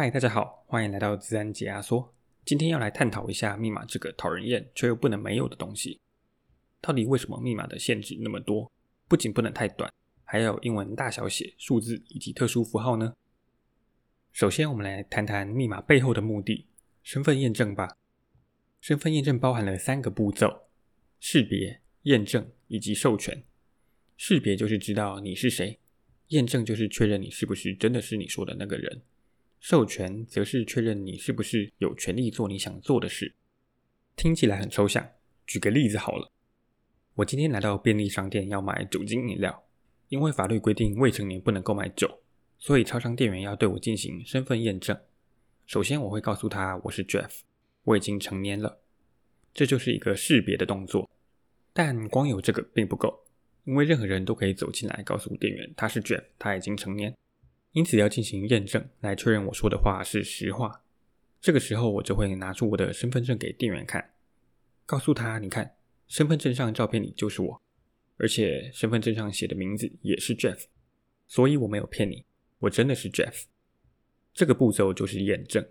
嗨，大家好，欢迎来到自然解压缩。今天要来探讨一下密码这个讨人厌却又不能没有的东西。到底为什么密码的限制那么多？不仅不能太短，还要英文大小写、数字以及特殊符号呢？首先，我们来谈谈密码背后的目的——身份验证吧。身份验证包含了三个步骤：识别、验证以及授权。识别就是知道你是谁，验证就是确认你是不是真的是你说的那个人。授权则是确认你是不是有权利做你想做的事。听起来很抽象，举个例子好了。我今天来到便利商店要买酒精饮料，因为法律规定未成年不能购买酒，所以超商店员要对我进行身份验证。首先我会告诉他我是 Jeff，我已经成年了，这就是一个识别的动作。但光有这个并不够，因为任何人都可以走进来告诉店员他是 Jeff，他已经成年。因此要进行验证，来确认我说的话是实话。这个时候，我就会拿出我的身份证给店员看，告诉他：“你看，身份证上照片里就是我，而且身份证上写的名字也是 Jeff，所以我没有骗你，我真的是 Jeff。”这个步骤就是验证。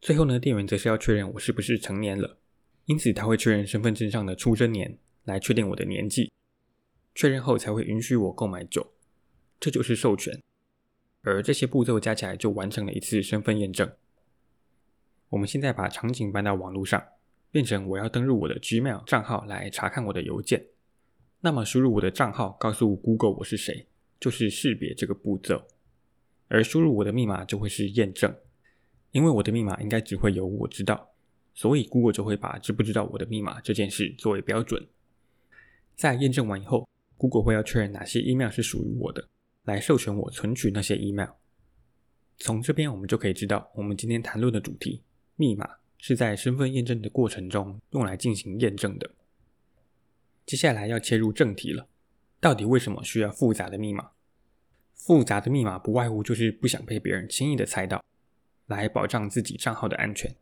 最后呢，店员则是要确认我是不是成年了，因此他会确认身份证上的出生年，来确定我的年纪。确认后才会允许我购买酒，这就是授权。而这些步骤加起来就完成了一次身份验证。我们现在把场景搬到网络上，变成我要登入我的 Gmail 账号来查看我的邮件。那么输入我的账号，告诉 Google 我是谁，就是识别这个步骤。而输入我的密码就会是验证，因为我的密码应该只会有我知道，所以 Google 就会把知不知道我的密码这件事作为标准。在验证完以后，Google 会要确认哪些 email 是属于我的。来授权我存取那些 email。从这边我们就可以知道，我们今天谈论的主题——密码，是在身份验证的过程中用来进行验证的。接下来要切入正题了，到底为什么需要复杂的密码？复杂的密码不外乎就是不想被别人轻易的猜到，来保障自己账号的安全。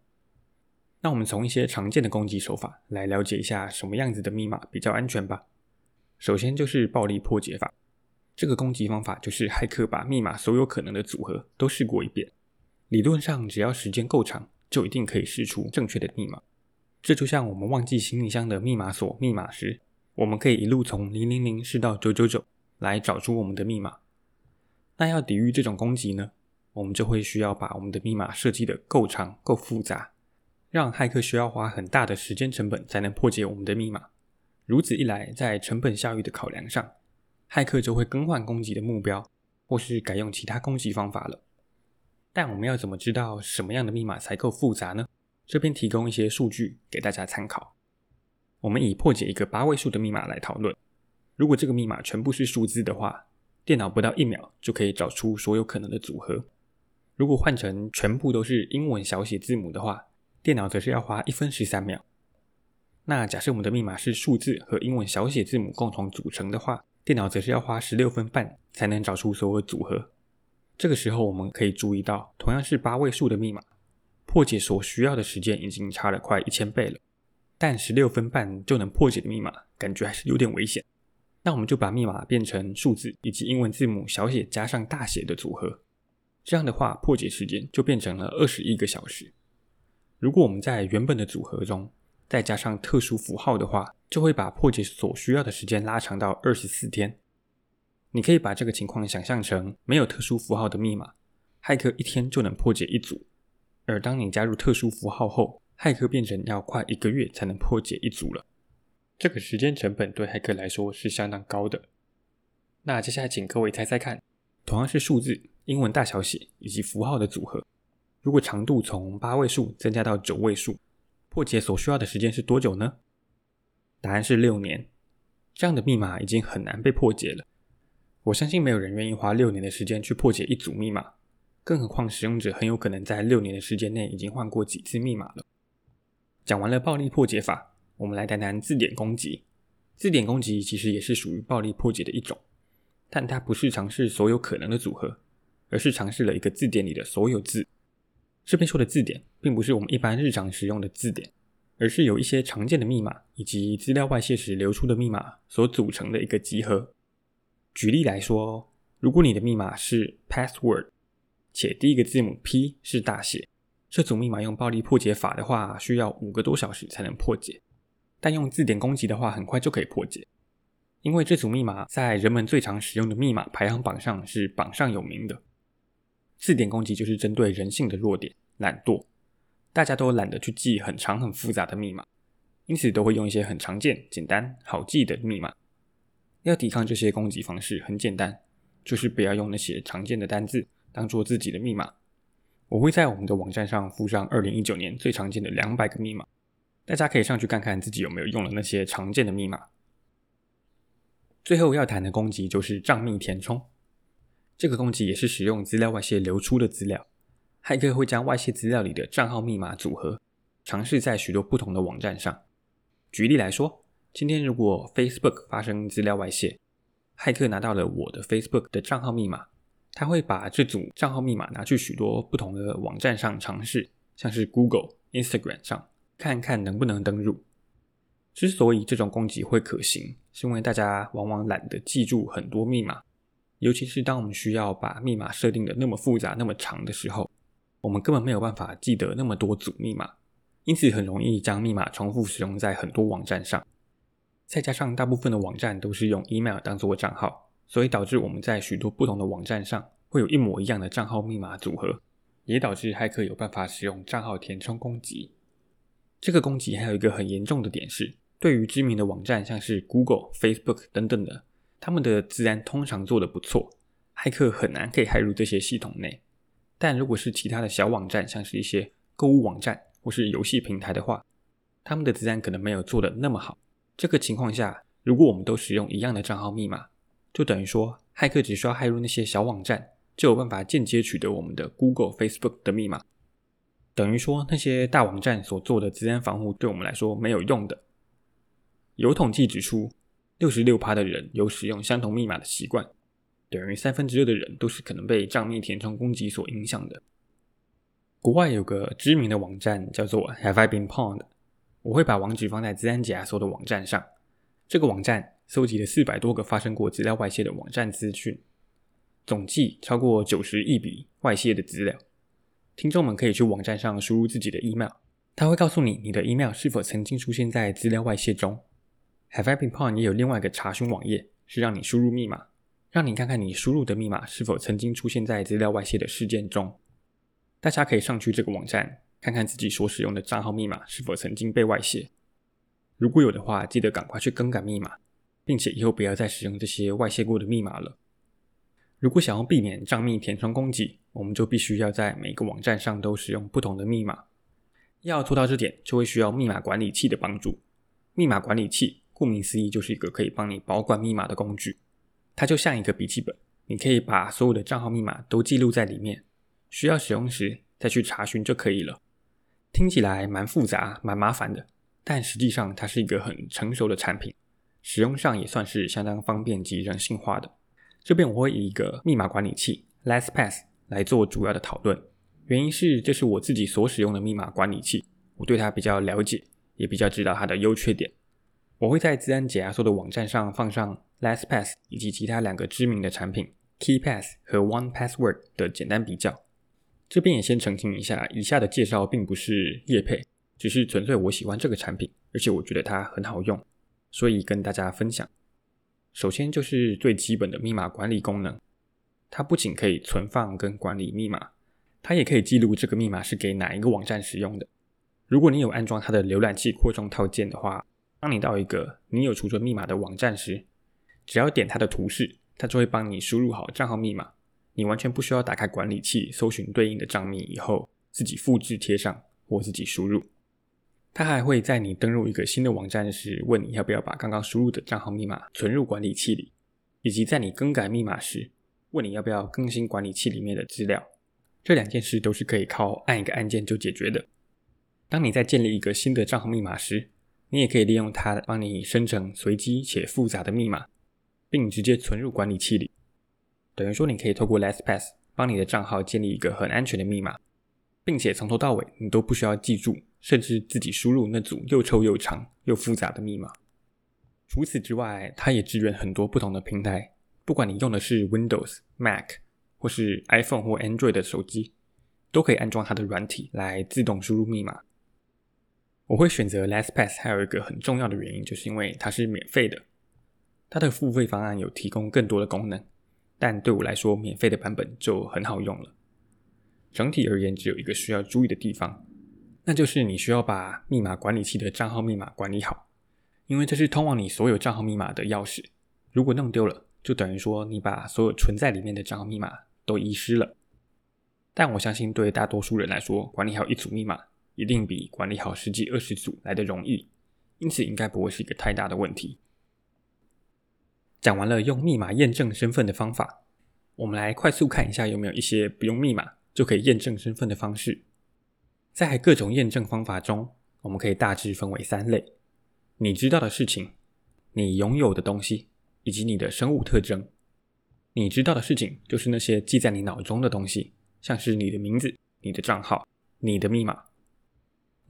那我们从一些常见的攻击手法来了解一下什么样子的密码比较安全吧。首先就是暴力破解法。这个攻击方法就是骇客把密码所有可能的组合都试过一遍，理论上只要时间够长，就一定可以试出正确的密码。这就像我们忘记行李箱的密码锁密码时，我们可以一路从零零零试到九九九来找出我们的密码。那要抵御这种攻击呢，我们就会需要把我们的密码设计得够长、够复杂，让骇客需要花很大的时间成本才能破解我们的密码。如此一来，在成本效益的考量上，骇客就会更换攻击的目标，或是改用其他攻击方法了。但我们要怎么知道什么样的密码才够复杂呢？这边提供一些数据给大家参考。我们以破解一个八位数的密码来讨论。如果这个密码全部是数字的话，电脑不到一秒就可以找出所有可能的组合。如果换成全部都是英文小写字母的话，电脑则是要花一分十三秒。那假设我们的密码是数字和英文小写字母共同组成的话，电脑则是要花十六分半才能找出所有组合。这个时候，我们可以注意到，同样是八位数的密码，破解所需要的时间已经差了快一千倍了。但十六分半就能破解的密码，感觉还是有点危险。那我们就把密码变成数字以及英文字母小写加上大写的组合。这样的话，破解时间就变成了二十一个小时。如果我们在原本的组合中，再加上特殊符号的话，就会把破解所需要的时间拉长到二十四天。你可以把这个情况想象成没有特殊符号的密码，骇客一天就能破解一组；而当你加入特殊符号后，骇客变成要快一个月才能破解一组了。这个时间成本对骇客来说是相当高的。那接下来请各位猜猜看，同样是数字、英文大小写以及符号的组合，如果长度从八位数增加到九位数，破解所需要的时间是多久呢？答案是六年。这样的密码已经很难被破解了。我相信没有人愿意花六年的时间去破解一组密码，更何况使用者很有可能在六年的时间内已经换过几次密码了。讲完了暴力破解法，我们来谈谈字典攻击。字典攻击其实也是属于暴力破解的一种，但它不是尝试所有可能的组合，而是尝试了一个字典里的所有字。这边说的字典，并不是我们一般日常使用的字典，而是由一些常见的密码以及资料外泄时流出的密码所组成的一个集合。举例来说，如果你的密码是 password，且第一个字母 P 是大写。这组密码用暴力破解法的话，需要五个多小时才能破解，但用字典攻击的话，很快就可以破解。因为这组密码在人们最常使用的密码排行榜上是榜上有名的。字典攻击就是针对人性的弱点——懒惰。大家都懒得去记很长很复杂的密码，因此都会用一些很常见、简单、好记的密码。要抵抗这些攻击方式，很简单，就是不要用那些常见的单字当做自己的密码。我会在我们的网站上附上二零一九年最常见的两百个密码，大家可以上去看看自己有没有用了那些常见的密码。最后要谈的攻击就是账密填充，这个攻击也是使用资料外泄流出的资料，骇客会将外泄资料里的账号密码组合，尝试在许多不同的网站上。举例来说，今天如果 Facebook 发生资料外泄，骇客拿到了我的 Facebook 的账号密码。他会把这组账号密码拿去许多不同的网站上尝试，像是 Google、Instagram 上，看看能不能登入。之所以这种攻击会可行，是因为大家往往懒得记住很多密码，尤其是当我们需要把密码设定的那么复杂、那么长的时候，我们根本没有办法记得那么多组密码，因此很容易将密码重复使用在很多网站上。再加上大部分的网站都是用 email 当做账号。所以导致我们在许多不同的网站上会有一模一样的账号密码组合，也导致骇客有办法使用账号填充攻击。这个攻击还有一个很严重的点是，对于知名的网站，像是 Google、Facebook 等等的，他们的资安通常做得不错，骇客很难可以骇入这些系统内。但如果是其他的小网站，像是一些购物网站或是游戏平台的话，他们的资安可能没有做的那么好。这个情况下，如果我们都使用一样的账号密码，就等于说，骇客只需要骇入那些小网站，就有办法间接取得我们的 Google、Facebook 的密码。等于说，那些大网站所做的资安防护对我们来说没有用的。有统计指出，六十六趴的人有使用相同密码的习惯，等于三分之二的人都是可能被账密填充攻击所影响的。国外有个知名的网站叫做 Have I Been Pwned？我会把网址放在资安解压缩的网站上。这个网站。搜集了四百多个发生过资料外泄的网站资讯，总计超过九十亿笔外泄的资料。听众们可以去网站上输入自己的 email，它会告诉你你的 email 是否曾经出现在资料外泄中。Have I Been Pwned 也有另外一个查询网页，是让你输入密码，让你看看你输入的密码是否曾经出现在资料外泄的事件中。大家可以上去这个网站，看看自己所使用的账号密码是否曾经被外泄。如果有的话，记得赶快去更改密码。并且以后不要再使用这些外泄过的密码了。如果想要避免账密填充攻击，我们就必须要在每个网站上都使用不同的密码。要做到这点，就会需要密码管理器的帮助。密码管理器顾名思义就是一个可以帮你保管密码的工具，它就像一个笔记本，你可以把所有的账号密码都记录在里面，需要使用时再去查询就可以了。听起来蛮复杂、蛮麻烦的，但实际上它是一个很成熟的产品。使用上也算是相当方便及人性化的。这边我会以一个密码管理器 LastPass 来做主要的讨论，原因是这是我自己所使用的密码管理器，我对它比较了解，也比较知道它的优缺点。我会在自然解压缩的网站上放上 LastPass 以及其他两个知名的产品 KeyPass 和 OnePassword 的简单比较。这边也先澄清一下，以下的介绍并不是业配，只是纯粹我喜欢这个产品，而且我觉得它很好用。所以跟大家分享，首先就是最基本的密码管理功能，它不仅可以存放跟管理密码，它也可以记录这个密码是给哪一个网站使用的。如果你有安装它的浏览器扩充套件的话，当你到一个你有储存密码的网站时，只要点它的图示，它就会帮你输入好账号密码，你完全不需要打开管理器搜寻对应的账密以后自己复制贴上或自己输入。它还会在你登入一个新的网站时，问你要不要把刚刚输入的账号密码存入管理器里，以及在你更改密码时，问你要不要更新管理器里面的资料。这两件事都是可以靠按一个按键就解决的。当你在建立一个新的账号密码时，你也可以利用它帮你生成随机且复杂的密码，并直接存入管理器里。等于说，你可以透过 LastPass 帮你的账号建立一个很安全的密码，并且从头到尾你都不需要记住。甚至自己输入那组又臭又长又复杂的密码。除此之外，它也支援很多不同的平台，不管你用的是 Windows、Mac，或是 iPhone 或 Android 的手机，都可以安装它的软体来自动输入密码。我会选择 LastPass，还有一个很重要的原因，就是因为它是免费的。它的付费方案有提供更多的功能，但对我来说，免费的版本就很好用了。整体而言，只有一个需要注意的地方，那就是你需要把密码管理器的账号密码管理好，因为这是通往你所有账号密码的钥匙。如果弄丢了，就等于说你把所有存在里面的账号密码都遗失了，但我相信对大多数人来说，管理好一组密码一定比管理好十几二十组来得容易，因此应该不会是一个太大的问题。讲完了用密码验证身份的方法，我们来快速看一下有没有一些不用密码就可以验证身份的方式。在各种验证方法中，我们可以大致分为三类：你知道的事情、你拥有的东西以及你的生物特征。你知道的事情就是那些记在你脑中的东西，像是你的名字、你的账号、你的密码。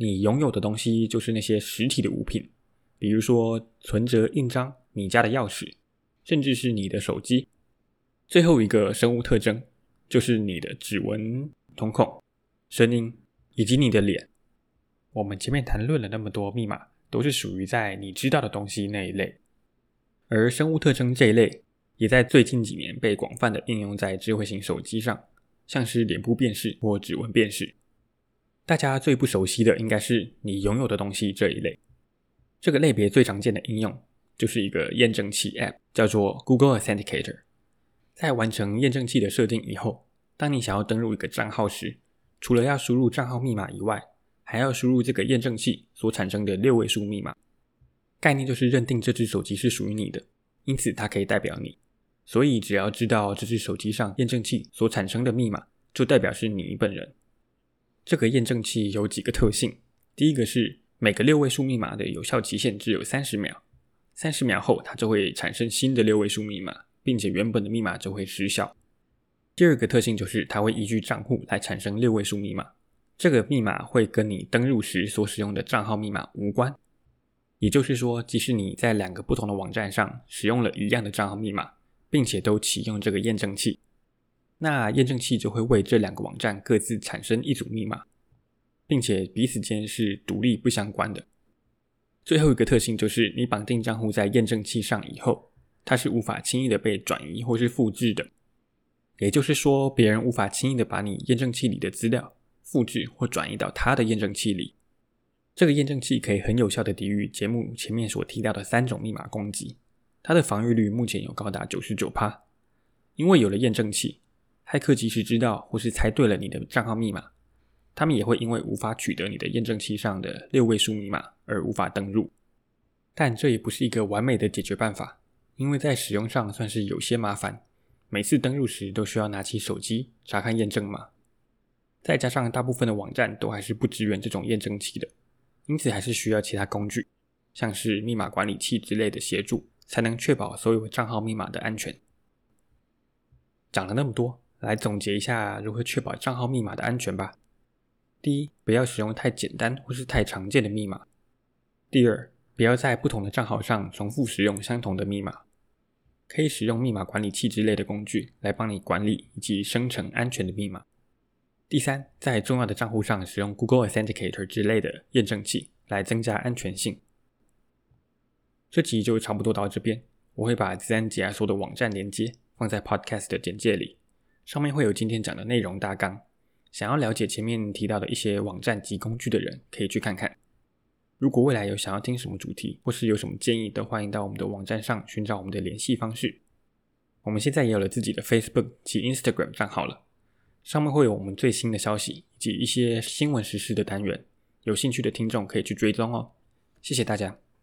你拥有的东西就是那些实体的物品，比如说存折、印章、你家的钥匙，甚至是你的手机。最后一个生物特征就是你的指纹、瞳孔、声音以及你的脸。我们前面谈论了那么多密码，都是属于在你知道的东西那一类，而生物特征这一类。也在最近几年被广泛的应用在智慧型手机上，像是脸部辨识或指纹辨识。大家最不熟悉的应该是你拥有的东西这一类。这个类别最常见的应用就是一个验证器 App，叫做 Google Authenticator。在完成验证器的设定以后，当你想要登录一个账号时，除了要输入账号密码以外，还要输入这个验证器所产生的六位数密码。概念就是认定这只手机是属于你的，因此它可以代表你。所以，只要知道这只手机上验证器所产生的密码，就代表是你本人。这个验证器有几个特性：第一个是每个六位数密码的有效期限只有三十秒，三十秒后它就会产生新的六位数密码，并且原本的密码就会失效。第二个特性就是它会依据账户来产生六位数密码，这个密码会跟你登入时所使用的账号密码无关。也就是说，即使你在两个不同的网站上使用了一样的账号密码，并且都启用这个验证器，那验证器就会为这两个网站各自产生一组密码，并且彼此间是独立不相关的。最后一个特性就是，你绑定账户在验证器上以后，它是无法轻易的被转移或是复制的。也就是说，别人无法轻易的把你验证器里的资料复制或转移到他的验证器里。这个验证器可以很有效的抵御节目前面所提到的三种密码攻击。它的防御率目前有高达九十九趴，因为有了验证器，骇客即使知道或是猜对了你的账号密码，他们也会因为无法取得你的验证器上的六位数密码而无法登入。但这也不是一个完美的解决办法，因为在使用上算是有些麻烦，每次登入时都需要拿起手机查看验证码，再加上大部分的网站都还是不支援这种验证器的，因此还是需要其他工具，像是密码管理器之类的协助。才能确保所有账号密码的安全。讲了那么多，来总结一下如何确保账号密码的安全吧。第一，不要使用太简单或是太常见的密码。第二，不要在不同的账号上重复使用相同的密码。可以使用密码管理器之类的工具来帮你管理以及生成安全的密码。第三，在重要的账户上使用 Google Authenticator 之类的验证器来增加安全性。这集就差不多到这边，我会把资安解压缩的网站连接放在 Podcast 的简介里，上面会有今天讲的内容大纲。想要了解前面提到的一些网站及工具的人，可以去看看。如果未来有想要听什么主题，或是有什么建议，都欢迎到我们的网站上寻找我们的联系方式。我们现在也有了自己的 Facebook 及 Instagram 账号了，上面会有我们最新的消息以及一些新闻时事的单元，有兴趣的听众可以去追踪哦。谢谢大家。